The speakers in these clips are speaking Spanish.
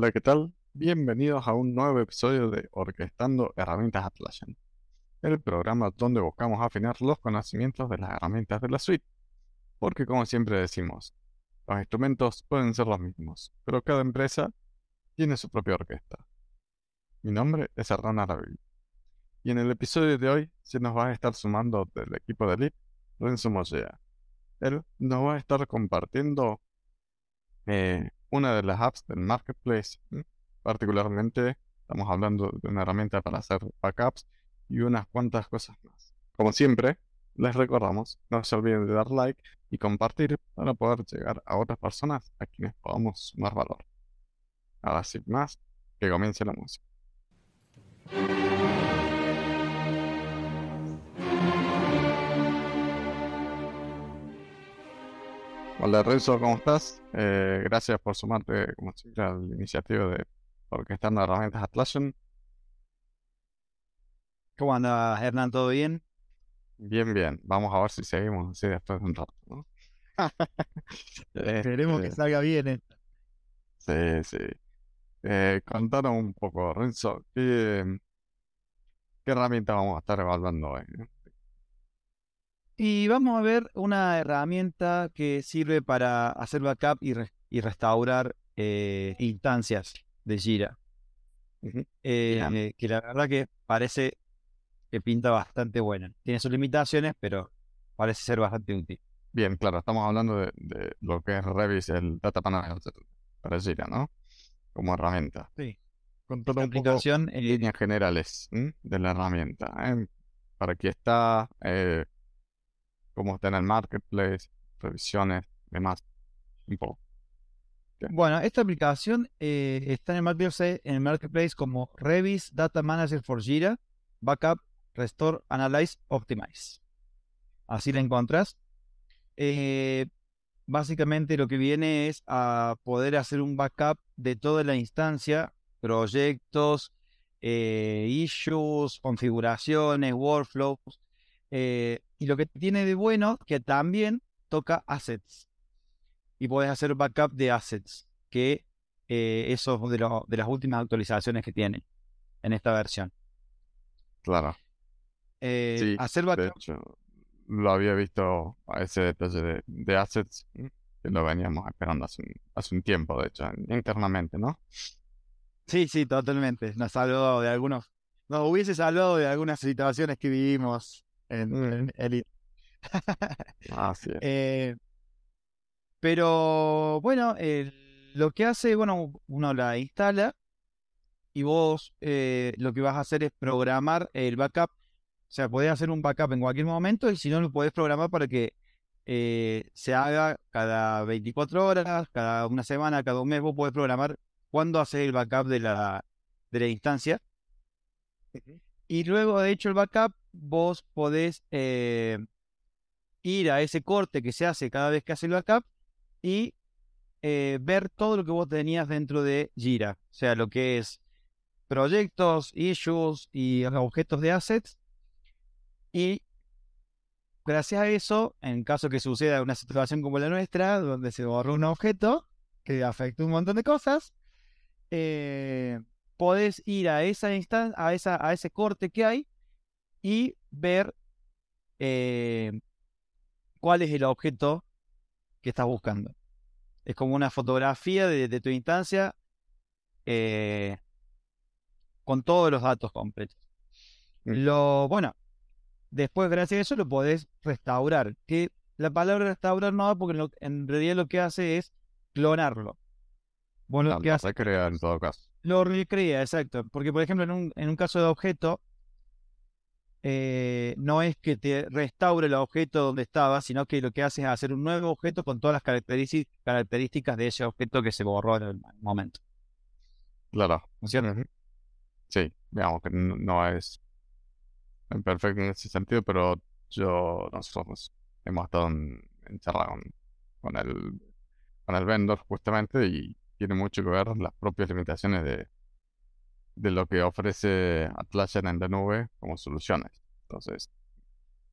Hola, ¿qué tal? Bienvenidos a un nuevo episodio de Orquestando Herramientas Atlassian, el programa donde buscamos afinar los conocimientos de las herramientas de la suite. Porque como siempre decimos, los instrumentos pueden ser los mismos, pero cada empresa tiene su propia orquesta. Mi nombre es Hernán Arabi, y en el episodio de hoy se nos va a estar sumando del equipo de Leap Renzo Mollea. Él nos va a estar compartiendo eh, una de las apps del marketplace. Particularmente estamos hablando de una herramienta para hacer backups y unas cuantas cosas más. Como siempre, les recordamos, no se olviden de dar like y compartir para poder llegar a otras personas a quienes podamos sumar valor. Ahora sin más, que comience la música. Hola Renzo, ¿cómo estás? Eh, gracias por sumarte, como siempre, a la iniciativa de Orquestando Herramientas Atlassian. ¿Cómo anda Hernán? ¿Todo bien? Bien, bien. Vamos a ver si seguimos así después de un rato, ¿no? Esperemos que Este, salga bien. eh. Sí, sí. Eh, contanos un poco, Renzo, ¿qué, qué herramienta vamos a estar evaluando hoy? Y vamos a ver una herramienta que sirve para hacer backup y, re- y restaurar eh, instancias de Jira. Eh, eh, que la verdad que parece que pinta bastante buena. Tiene sus limitaciones, pero parece ser bastante útil. Bien, claro, estamos hablando de, de lo que es Revis, el Data Manager para Jira, ¿no? Como herramienta. Sí. Contanos Esta un poco eh, líneas generales ¿m? de la herramienta. Para qué está, eh, cómo está en el marketplace, revisiones, demás. Un poco. Bueno, esta aplicación eh, está en el marketplace, en el marketplace como Revis Data Manager for Jira, Backup, Restore, Analyze, Optimize. Así la encontrás. Eh, básicamente lo que viene es a poder hacer un backup de toda la instancia, proyectos, eh, issues, configuraciones, workflows. Eh, y lo que tiene de bueno que también toca assets y podés hacer backup de assets, que eh, eso es de, lo- de las últimas actualizaciones que tiene en esta versión. Claro. Eh, Sí, hacer De backup, hecho, lo había visto a ese detalle de, de assets, que lo veníamos esperando hace un, hace un tiempo, de hecho, internamente, ¿no? sí, sí, totalmente. Nos salvó de algunos, nos hubiese salvado de algunas situaciones que vivimos en, Mm. en Elite. Es. Eh, pero bueno, el- lo que hace, bueno, uno la instala y vos eh, lo que vas a hacer es programar el backup. O sea, podés hacer un backup en cualquier momento y si no, lo podés programar para que eh, se haga cada 24 horas, cada una semana, cada un mes. Vos podés programar cuándo hacer el backup de la, de la instancia. Y luego de hecho el backup, vos podés eh, ir a ese corte que se hace cada vez que hace el backup y eh, ver todo lo que vos tenías dentro de Jira. O sea, lo que es proyectos, issues y objetos de assets. Y gracias a eso, en caso que suceda una situación como la nuestra, donde se borró un objeto que afectó un montón de cosas, eh, podés ir a esa instan- a esa, a ese corte que hay y ver eh, cuál es el objeto que estás buscando. Es como una fotografía de, de tu instancia eh, con todos los datos completos. Mm. Lo, bueno, después gracias a eso lo podés restaurar. Que la palabra restaurar no va porque lo- en realidad lo que hace es clonarlo. Vos lo No, que lo haces recrea en todo caso. Lo recrea, exacto. Porque, por ejemplo, en un, en un caso de objeto, eh, no es que te restaure el objeto donde estaba, sino que lo que hace es hacer un nuevo objeto con todas las características, características de ese objeto que se borró en el momento. Claro. ¿No es cierto? Sí, digamos que no, no es perfecto en ese sentido, pero yo, nosotros hemos estado en, en charla con, con el, con el vendor justamente y tiene mucho que ver las propias limitaciones de, de lo que ofrece Atlassian en la nube como soluciones. Entonces,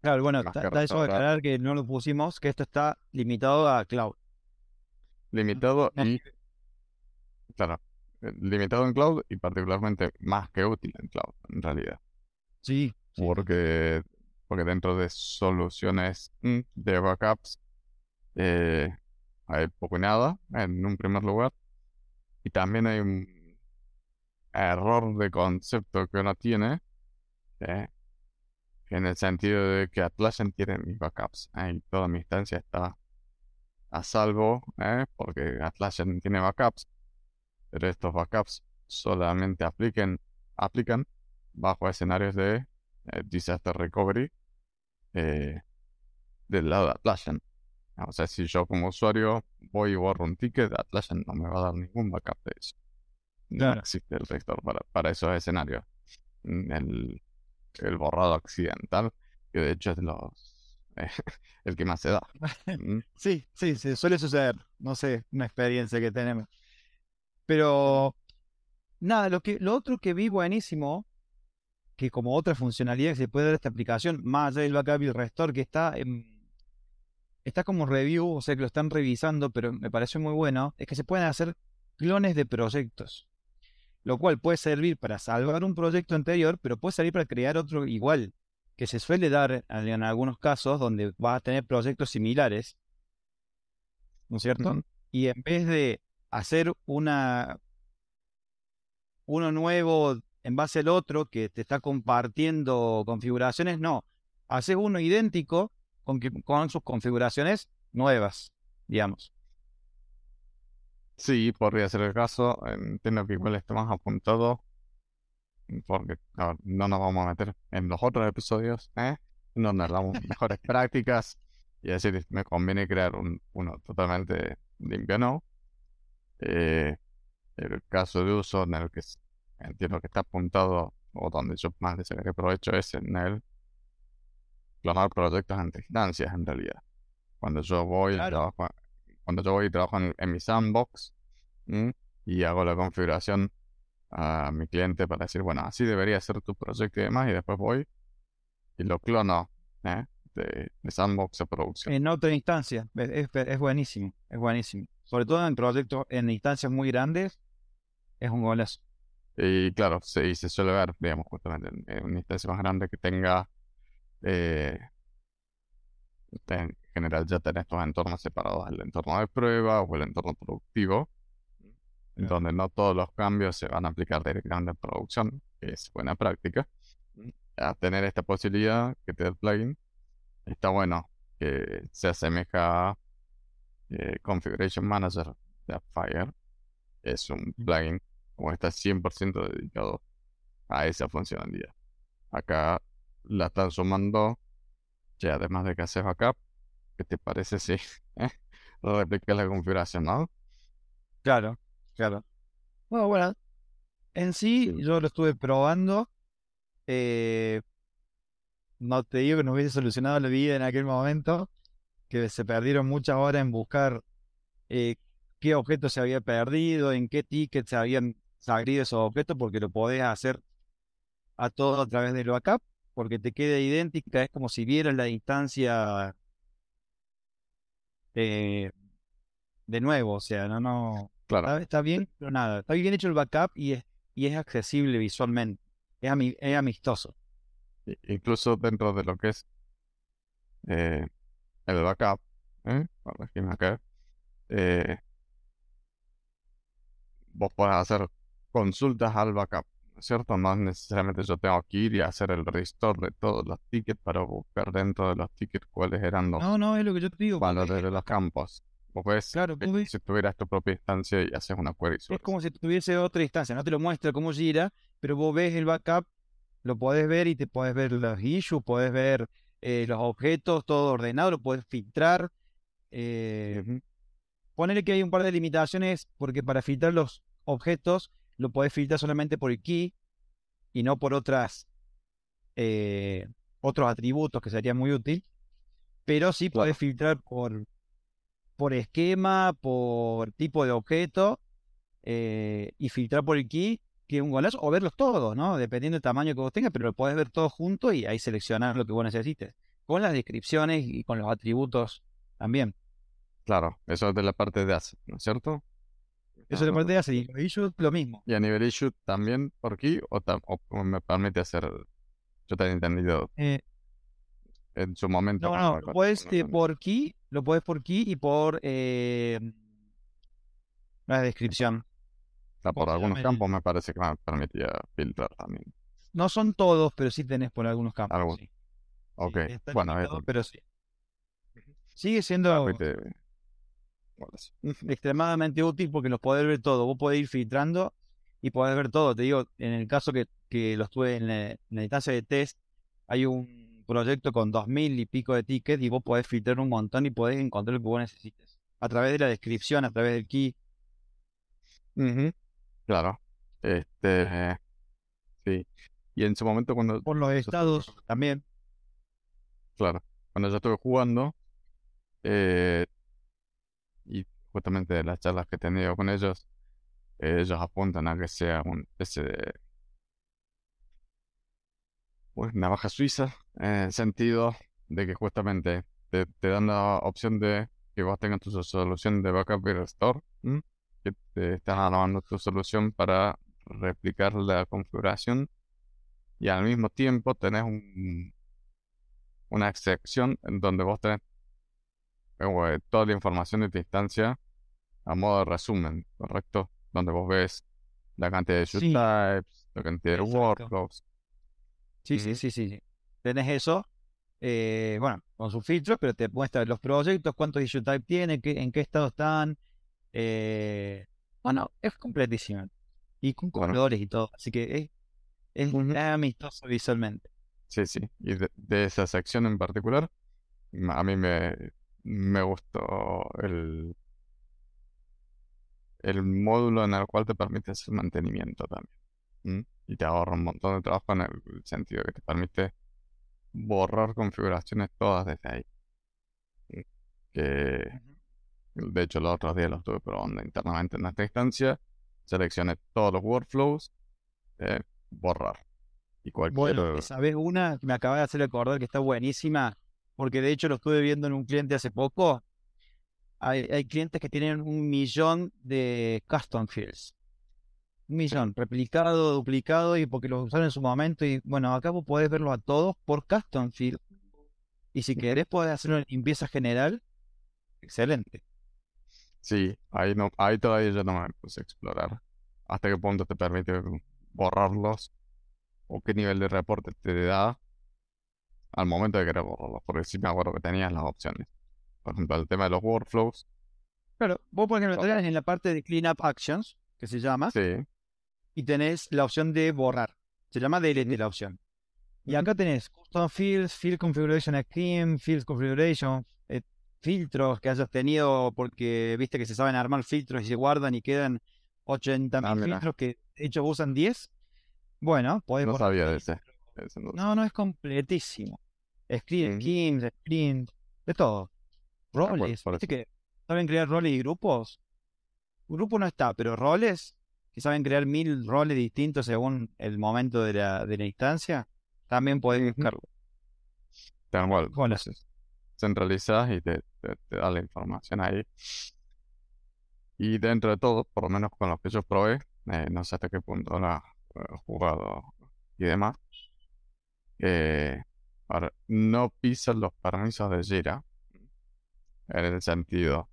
Claro, bueno, está, eso de aclarar que no lo pusimos, que esto está limitado a cloud. limitado y, claro, limitado en cloud y particularmente más que útil en cloud, en realidad. Sí. Porque, porque dentro de soluciones mm, de backups eh, hay poco y nada en un primer lugar. Y también hay un error de concepto que uno tiene, en el sentido de que Atlassian tiene mis backups ¿eh? y toda mi instancia está a salvo, ¿eh? porque Atlassian tiene backups, pero estos backups solamente apliquen, aplican bajo escenarios de eh, disaster recovery eh, del lado de Atlassian. O sea, si yo como usuario voy y borro un ticket, Atlassian no me va a dar ningún backup de eso. No existe el rector para, para esos escenarios. Mm, el, el borrado accidental, que de hecho es los el que más se da. Mm. sí, sí, sí, suele suceder. No sé, una experiencia que tenemos. Pero nada, lo que lo otro que vi buenísimo, que como otra funcionalidad que se puede dar esta aplicación, más allá del backup y el restore, que está está como review, o sea que lo están revisando, pero me parece muy bueno, es que se pueden hacer clones de proyectos. Lo cual puede servir para salvar un proyecto anterior, pero puede servir para crear otro igual que se suele dar en algunos casos donde vas a tener proyectos similares, ¿no es cierto? Y en vez de hacer una uno nuevo en base al otro que te está compartiendo configuraciones, no, haces uno idéntico con, con sus configuraciones nuevas, digamos. Sí, podría ser el caso. Entiendo que igual está más apuntado porque no nos vamos a meter en los otros episodios, ¿eh? donde hablamos mejores prácticas y decir, me conviene crear un, uno totalmente limpio, ¿no? Eh, el caso de uso en el que entiendo que está apuntado o donde yo más le sacaré provecho es en el clonar proyectos ante instancias en realidad. Cuando yo voy trabajo, cuando yo voy y trabajo en, mi sandbox y hago la configuración a mi cliente para decir, bueno, así debería ser tu proyecto y demás, y después voy y lo clono ¿eh? de, sandbox a producción. En otra instancia, es, buenísimo, es buenísimo. Sobre todo en proyectos, en instancias muy grandes, es un golazo. Y claro, se, se suele ver, digamos, justamente en, una instancia más grande que tenga, eh, en general ya tenés estos entornos separados, el entorno de prueba o el entorno productivo, donde no todos los cambios se van a aplicar directamente en producción, que es buena práctica. A tener esta posibilidad que te da el plugin, está bueno que se asemeja a eh, Configuration Manager de Fire. Es un plugin como está 100% dedicado a esa funcionalidad. Acá la están sumando, además de que haces backup, ¿qué te parece si eh? replicas la configuración, no? Claro. Claro. Bueno, bueno. En sí, yo lo estuve probando. Eh, no te digo que no hubiese solucionado la vida en aquel momento, que se perdieron muchas horas en buscar eh, qué objetos se había perdido, en qué tickets se habían salido esos objetos, porque lo podés hacer a todo a través del backup, porque te queda idéntica, es como si vieras la instancia eh, de nuevo, o sea, no, no, Claro. Está, bien, pero nada. Está bien hecho el backup y es, y es accesible visualmente. Es, es amistoso. Incluso dentro de lo que es eh, el backup, ¿eh? acá, eh, vos podés hacer consultas al backup, ¿cierto? No necesariamente yo tengo que ir y hacer el restore de todos los tickets para buscar dentro de los tickets cuáles eran los no, no, es lo que yo te digo, valores de los campos. Vos ves, claro, si tuvieras tu propia instancia y haces una query. Es como si tuviese otra instancia, no te lo muestra cómo gira, pero vos ves el backup, lo podés ver y te podés ver los issues, podés ver eh, los objetos, todo ordenado, lo podés filtrar. Eh, Ponerle que hay un par de limitaciones, porque para filtrar los objetos lo podés filtrar solamente por el key y no por otras eh, otros atributos que sería muy útil. Pero sí podés filtrar por por esquema, por tipo de objeto eh, y filtrar por el key, que es un golazo, o verlos todos, ¿no? Dependiendo del tamaño que vos tengas, pero lo podés ver todo junto y ahí seleccionar lo que vos necesites. Con las descripciones y con los atributos también. Claro, eso es de la parte de asset, ¿no es cierto? Eso le puede hacer. Y los issues, lo mismo. Y a nivel issue también por key o, o me permite hacer. Yo te he entendido. Eh, en su momento. No, no, lo puedes eh, por key, lo puedes por key y por eh, la descripción. por algunos campos me parece que me permitía filtrar también. No son todos, pero sí tenés por algunos campos. Sí. Ok, bueno, pero sí. Sigue siendo extremadamente útil porque los podés ver todo. Vos podés ir filtrando y podés ver todo. Te digo, en el caso que, que los tuve en la, en la instancia de test, hay un proyecto con dos mil y pico de tickets y vos podés filtrar un montón y podés encontrar lo que vos necesites. A través de la descripción, a través del key. Claro. Este. sí. Y en su momento cuando. Por los estados también. Claro. Cuando yo estuve jugando. Eh, y justamente de las charlas que he tenido con ellos. ellos apuntan a que sea un ese de pues, navaja suiza, en el sentido de que justamente te, dan la opción de que vos tengas tu solución de backup y restore, que te estás armando tu solución para replicar la configuración y al mismo tiempo tenés un, una excepción en donde vos tenés eh, toda la información de tu instancia a modo de resumen, ¿correcto? Donde vos ves la cantidad de shoot types, la cantidad de workflows, Sí, sí, sí, sí. Tenés eso, eh, bueno, con sus filtros, pero te muestra los proyectos, cuántos issue type tiene, qué, en qué estado están. Eh, bueno, es completísimo. Y con colores y todo. Así que es, amistoso visualmente. Sí, sí. Y de, esa sección en particular, a mí me, me gustó el, el módulo en el cual te permite hacer mantenimiento también y te ahorra un montón de trabajo en el sentido que te permite borrar configuraciones todas desde ahí. Que de hecho los otros días lo estuve probando internamente en esta instancia. Seleccioné todos los workflows, eh, borrar. Y cualquier... Bueno, ¿sabes una que me acaba de hacer acordar que está buenísima? Porque de hecho lo estuve viendo en un cliente hace poco. Hay, hay clientes que tienen un millón de custom fields un millón, replicado, duplicado, y porque lo usaron en su momento. Y bueno, acá vos podés verlo a todos por custom field. Y si querés, podés hacer una limpieza general. Excelente. Sí, ahí, no, ahí todavía yo no me puse a explorar. Hasta qué punto te permite borrarlos o qué nivel de reporte te da al momento de querer borrarlos. Porque sí me acuerdo que tenías las opciones. Por ejemplo, el tema de los workflows. Claro, vos por ejemplo, en la parte de Cleanup Actions, que se llama. Sí y tenés la opción de borrar. Se llama DLT la opción. Y acá tenés Custom Fields, Field Configuration Scheme, Field Configuration, eh, filtros que hayas tenido porque viste que se saben armar filtros y se guardan y quedan 80 ah, filtros que de hecho usan 10. Bueno, podés No sabía de ese. no. no, es completísimo. Screen, schemes, sprint, de todo. Ah, roles. ¿Viste que saben crear roles y grupos? Grupo no está, pero roles que saben crear mil roles distintos según el momento de la, de la instancia, también puedes buscarlo. Tal cual. Centralizas y te, da la información ahí. Y dentro de todo, por lo menos con lo que yo probé, eh, no sé hasta qué punto lo he jugado y demás, eh, no pisan los permisos de Jira en el sentido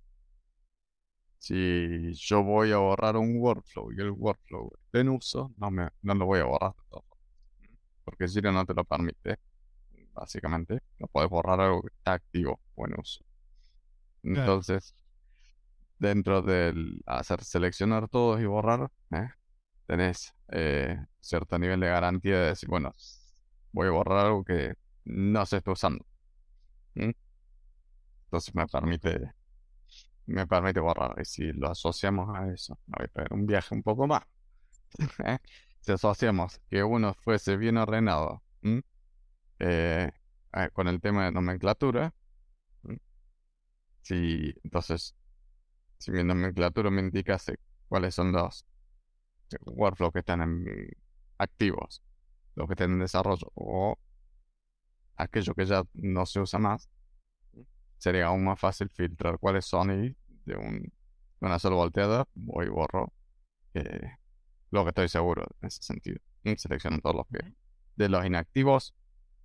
si yo voy a borrar un workflow y el workflow está en uso, no, me, no lo voy a borrar. Porque Jira no te lo permite, básicamente. No puedes borrar algo que está activo o en uso. Entonces, dentro del hacer seleccionar todos y borrar, ¿eh? tenés eh, cierto nivel de garantía de decir, bueno, voy a borrar algo que no se está usando. Entonces me permite me permite borrar. Y si lo asociamos a eso, a un viaje un poco más. ¿eh? Si asociamos que uno fuese bien ordenado eh, eh, con el tema de nomenclatura, si entonces, si mi nomenclatura me indicase cuáles son los workflows que están activos, los que están en desarrollo o aquello que ya no se usa más, sería aún más fácil filtrar cuáles son y de un una sola volteada voy y borro lo que estoy seguro en ese sentido. Y selecciono todos los que, de los inactivos,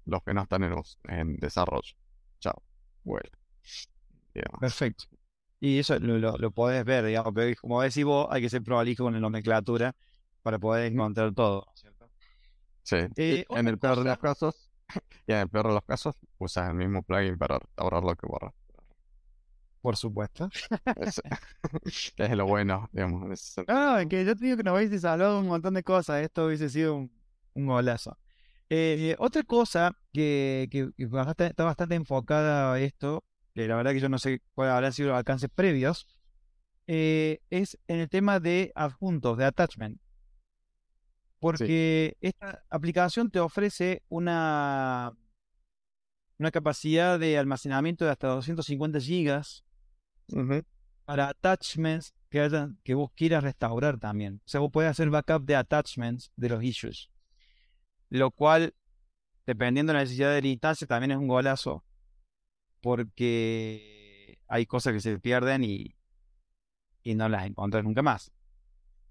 los que no están en, en desarrollo. Chao. Bueno. Perfecto. Y eso lo, lo, podés ver, digamos, pero como decís vos, hay que ser prolijo con la nomenclatura para poder encontrar todo, ¿cierto? Sí. Eh, en el peor de los casos, y en el peor de los casos, usas el mismo plugin para restaurar lo que borras. Por supuesto. Es, es lo bueno, digamos. No, es que yo te digo que nos habéis hablado un montón de cosas. Esto hubiese sido un, un golazo. Eh, otra cosa que, que, está bastante enfocada a esto, que la verdad que yo no sé cuáles habrán sido los alcances previos, eh, es en el tema de adjuntos, de attachment. Porque esta aplicación te ofrece una, una capacidad de almacenamiento de hasta 250 gigas para attachments que, que vos quieras restaurar también. O sea, vos podés hacer backup de attachments de los issues. Lo cual, dependiendo de la necesidad de la instancia, también es un golazo. Porque hay cosas que se pierden y, y no las encontrás nunca más.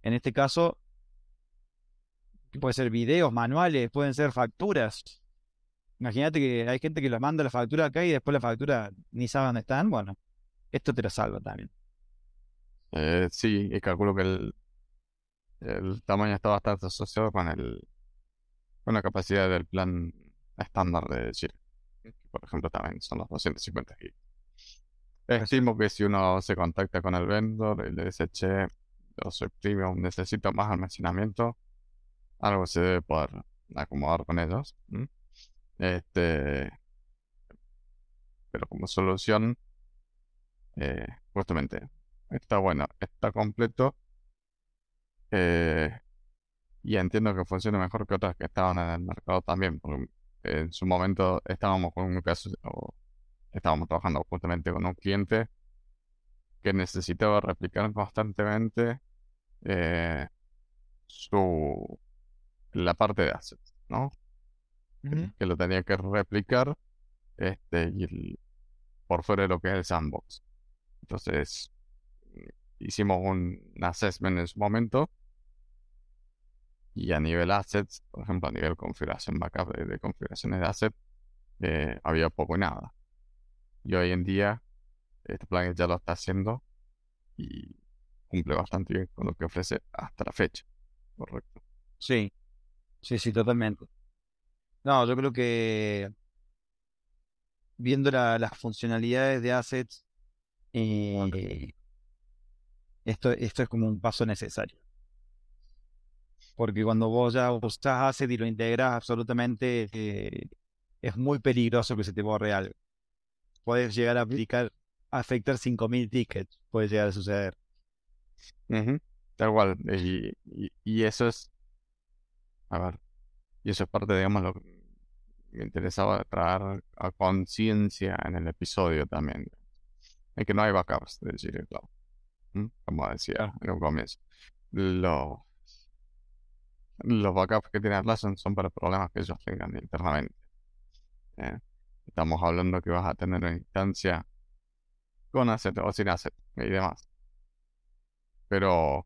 En este caso, puede ser videos, manuales, pueden ser facturas. Imagínate que hay gente que los manda la factura acá y después la factura ni sabe dónde están. Bueno, esto te lo salva también. Eh, sí, y calculo que el, el tamaño está bastante asociado con el con la capacidad del plan estándar de Chile. Por ejemplo, también son los 250 GB. Estimo que si uno se contacta con el vendor y le dice, che, yo soy premium, necesito más almacenamiento, algo se debe poder acomodar con ellos. Este, pero como solución, eh, justamente, está bueno, está completo. Eh, y entiendo que funciona mejor que otras que estaban en el mercado también, porque en su momento estábamos con un caso, o estábamos trabajando justamente con un cliente que necesitaba replicar constantemente eh, su la parte de assets, ¿no? Que lo tenía que replicar este y por fuera de lo que es el sandbox. Entonces, hicimos un assessment en su momento. Y a nivel assets, por ejemplo, a nivel configuración backup de, configuraciones de assets, eh, había poco y nada. Y hoy en día, este plugin ya lo está haciendo y cumple bastante bien con lo que ofrece hasta la fecha. Correcto. Sí, sí, sí, totalmente. No, yo creo que viendo las funcionalidades de assets, eh, esto, esto es como un paso necesario. Porque cuando vos ya usás Asset y lo integras absolutamente, eh, es muy peligroso que se te borre algo. Puedes llegar a aplicar, afectar 5.000 tickets, puede llegar a suceder. Tal cual. Y, eso es. A ver. Y eso es parte, digamos, lo que me interesaba traer a conciencia en el episodio también es que no hay backups de Gmail Cloud. Como decía en un comienzo. Los, los backups que tiene Atlassian son para problemas que ellos tengan internamente. ¿eh? Estamos hablando que vas a tener una instancia con asset o sin asset y demás. Pero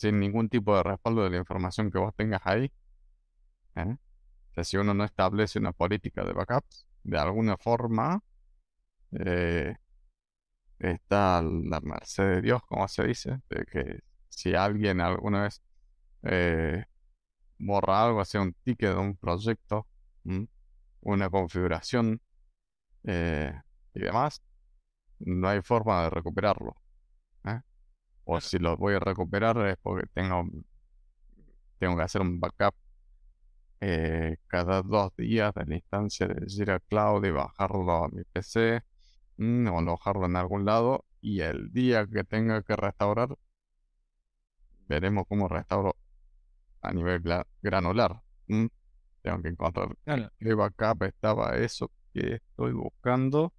sin ningún tipo de respaldo de la información que vos tengas ahí. ¿eh? O sea, si uno no establece una política de backups, de alguna forma, eh, está la merced de Dios, como se dice, de que si alguien alguna vez eh, borra algo, hacia un ticket de un proyecto, una configuración eh, y demás, no hay forma de recuperarlo. ¿eh? O si lo voy a recuperar es porque tengo, tengo que hacer un backup cada dos días de la instancia de Jira Cloud y bajarlo a mi PC o alojarlo en algún lado y el día que tenga que restaurar, veremos cómo restauro a nivel granular. Tengo que encontrar qué backup estaba eso que estoy buscando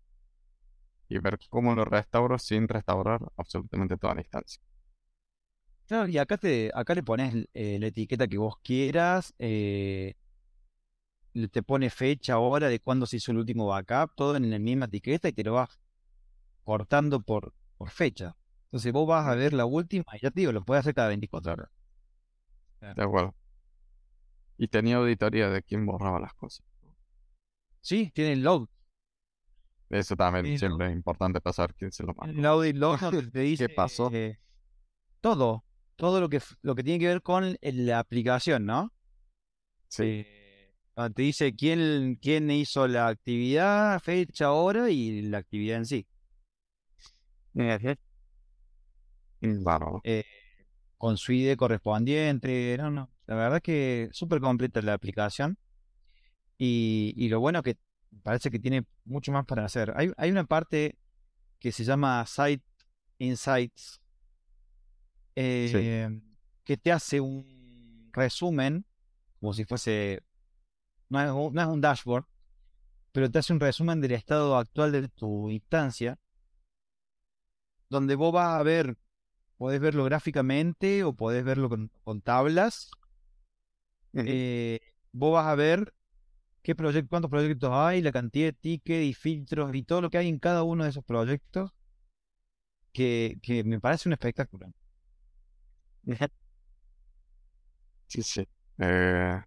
y ver cómo lo restauro sin restaurar absolutamente toda la instancia. Claro, y acá, te, acá le pones eh, la etiqueta que vos quieras, eh, te pone fecha, hora de cuándo se hizo el último backup, todo en la misma etiqueta y te lo vas cortando por, por fecha. Entonces vos vas a ver la última y ya te digo, lo puedes hacer cada 24 horas. De acuerdo. Y tenía auditoría de quién borraba las cosas. Sí, tiene el log. Eso también siempre es importante para saber quién se lo mandó. El audit log te dice pasó? eh, todo, todo lo que lo que tiene que ver con la aplicación, ¿no? Sí. Eh, donde te dice quién, quién hizo la actividad, fecha, hora y la actividad en sí. Bárbaro. Eh, con su ID correspondiente. No, no. La verdad que súper completa la aplicación. Y, y lo bueno que parece que tiene mucho más para hacer. Hay, hay una parte que se llama Site Insights. eh, que te hace un resumen, como si fuese. No es, un- no es un dashboard, pero te hace un resumen del estado actual de tu instancia. Donde vos vas a ver Podés verlo gráficamente o podés verlo con, con tablas. Eh, vos vas a ver qué proyecto, cuántos proyectos hay, la cantidad de tickets y filtros y todo lo que hay en cada uno de esos proyectos, que, que me parece un espectáculo. Sí, sí. Eh,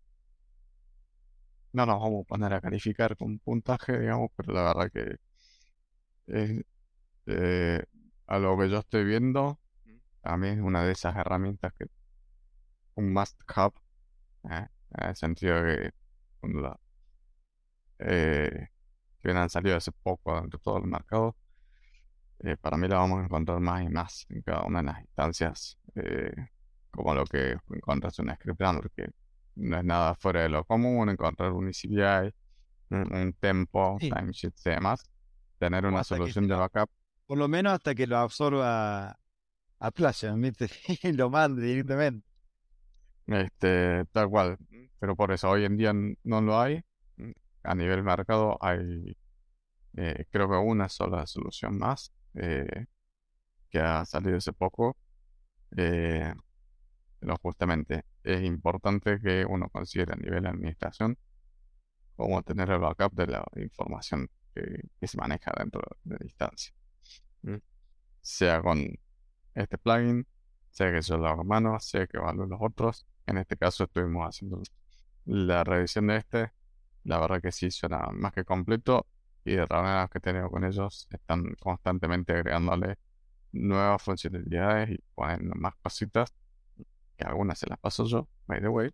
no nos vamos a poner a calificar con puntaje, digamos, pero la verdad que es, eh, a lo que yo estoy viendo, a mí es una de esas herramientas que un must have, eh, en el sentido de que cuando la, eh, que han salido hace poco dentro de todo el mercado, eh, para mí la vamos a encontrar más y más en cada una de las instancias, eh, como lo que encontras en Script Runner, que no es nada fuera de lo común encontrar un ECDI, un, tempo, Sí. timesheets y demás, tener una solución de backup. Por lo menos hasta que lo absorba a Playa. Y lo mande directamente. Este, tal cual. Pero por eso hoy en día no lo hay. A nivel mercado hay, eh, creo que una sola solución más eh, que ha salido hace poco. Eh, pero justamente es importante que uno considere a nivel de administración cómo tener el backup de la información que, que se maneja dentro de la instancia. Mm. Sea con este plugin, sea que yo lo haga a mano, sea que evalúe los otros. En este caso estuvimos haciendo la revisión de este. La verdad que sí suena más que completo y de reuniones que he tenido con ellos están constantemente agregándole nuevas funcionalidades y poniendo más cositas. Que algunas se las paso yo, by the way.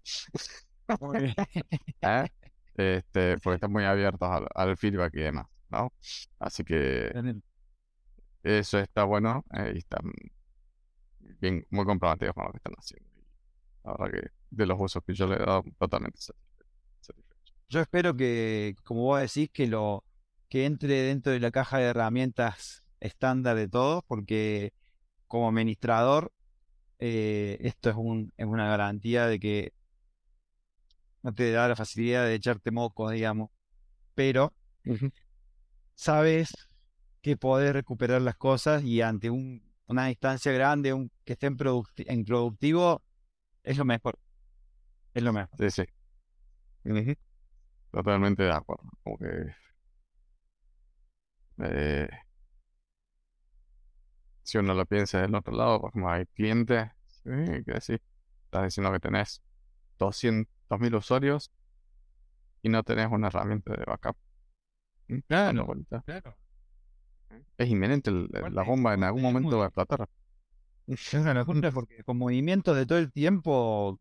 ¿eh? Este, porque están muy abiertos al, al feedback y demás, ¿no? Así que eso está bueno eh, y están bien, muy comprometidos con lo que están haciendo. La verdad que de los usos que yo le he dado, totalmente satisfe- satisfecho. Yo espero que, como vos decís, que lo que entre dentro de la caja de herramientas estándar de todos, porque como administrador, eh, esto es un, es una garantía de que no te da la facilidad de echarte moco, digamos, pero sabes que podés recuperar las cosas y ante un, una distancia grande, un, que esté en, producti- en productivo, es lo mejor. Es lo mejor. Sí, sí. Ujú. Totalmente de acuerdo. Como que eh, si uno lo piensa del otro lado, pues como hay clientes, sí, que decir, estás diciendo que tenés 200.000 usuarios y no tenés una herramienta de backup. ¿Mm? Claro. Es inminente, el- Bueno, la bomba en algún momento va a explotar. Es una locura porque con movimientos de todo el tiempo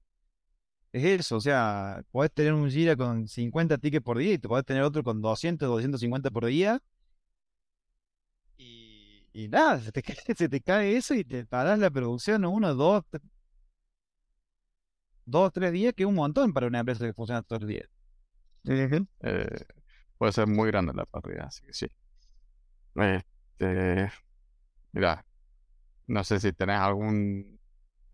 es eso, o sea, podés tener un gira con 50 tickets por día y te podés tener otro con 200, 250 por día. Y, y nada, se te, cae, se te cae eso y te parás la producción uno, dos, tre- dos, tres días, que es un montón para una empresa que funciona todos los días. Eh, puede ser muy grande la pérdida, así que sí. Este, mira, no sé si tenés algún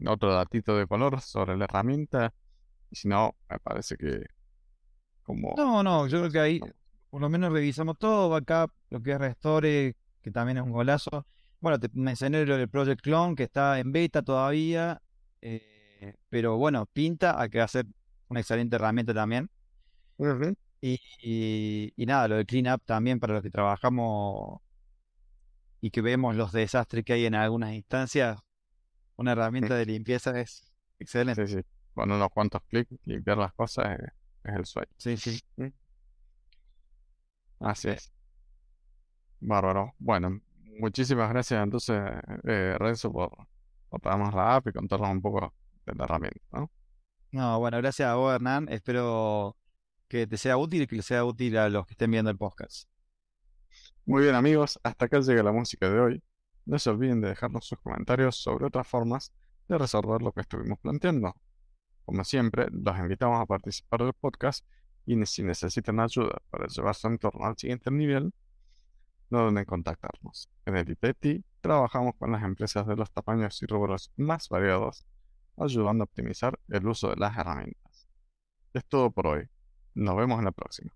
otro datito de color sobre la herramienta. Y si no, me parece que como No, no, yo creo que ahí por lo menos revisamos todo, backup, lo que es Restore, que también es un golazo. Bueno, te mencioné lo del Project Clone, que está en beta todavía, eh, pero bueno, pinta a que va a ser una excelente herramienta también. Y, y- y nada, lo de Cleanup también para los que trabajamos y que vemos los desastres que hay en algunas instancias, una herramienta de limpieza es excelente. Sí, sí. Con unos cuantos clics, limpiar las cosas es, es el sueño. Sí, sí. Así es. Bárbaro. Bueno, muchísimas gracias entonces, eh, Renzo, por, por darnos la app y contarnos un poco de la herramienta, ¿no? No, bueno, gracias a vos, Hernán. Espero que te sea útil y que le sea útil a los que estén viendo el podcast. Muy bien, amigos, hasta acá llega la música de hoy. No se olviden de dejarnos sus comentarios sobre otras formas de resolver lo que estuvimos planteando. Como siempre, los invitamos a participar del podcast y si necesitan ayuda para llevar su entorno al siguiente nivel, no duden en contactarnos. En el IPETI trabajamos con las empresas de los tamaños y rubros más variados, ayudando a optimizar el uso de las herramientas. Es todo por hoy. Nos vemos en la próxima.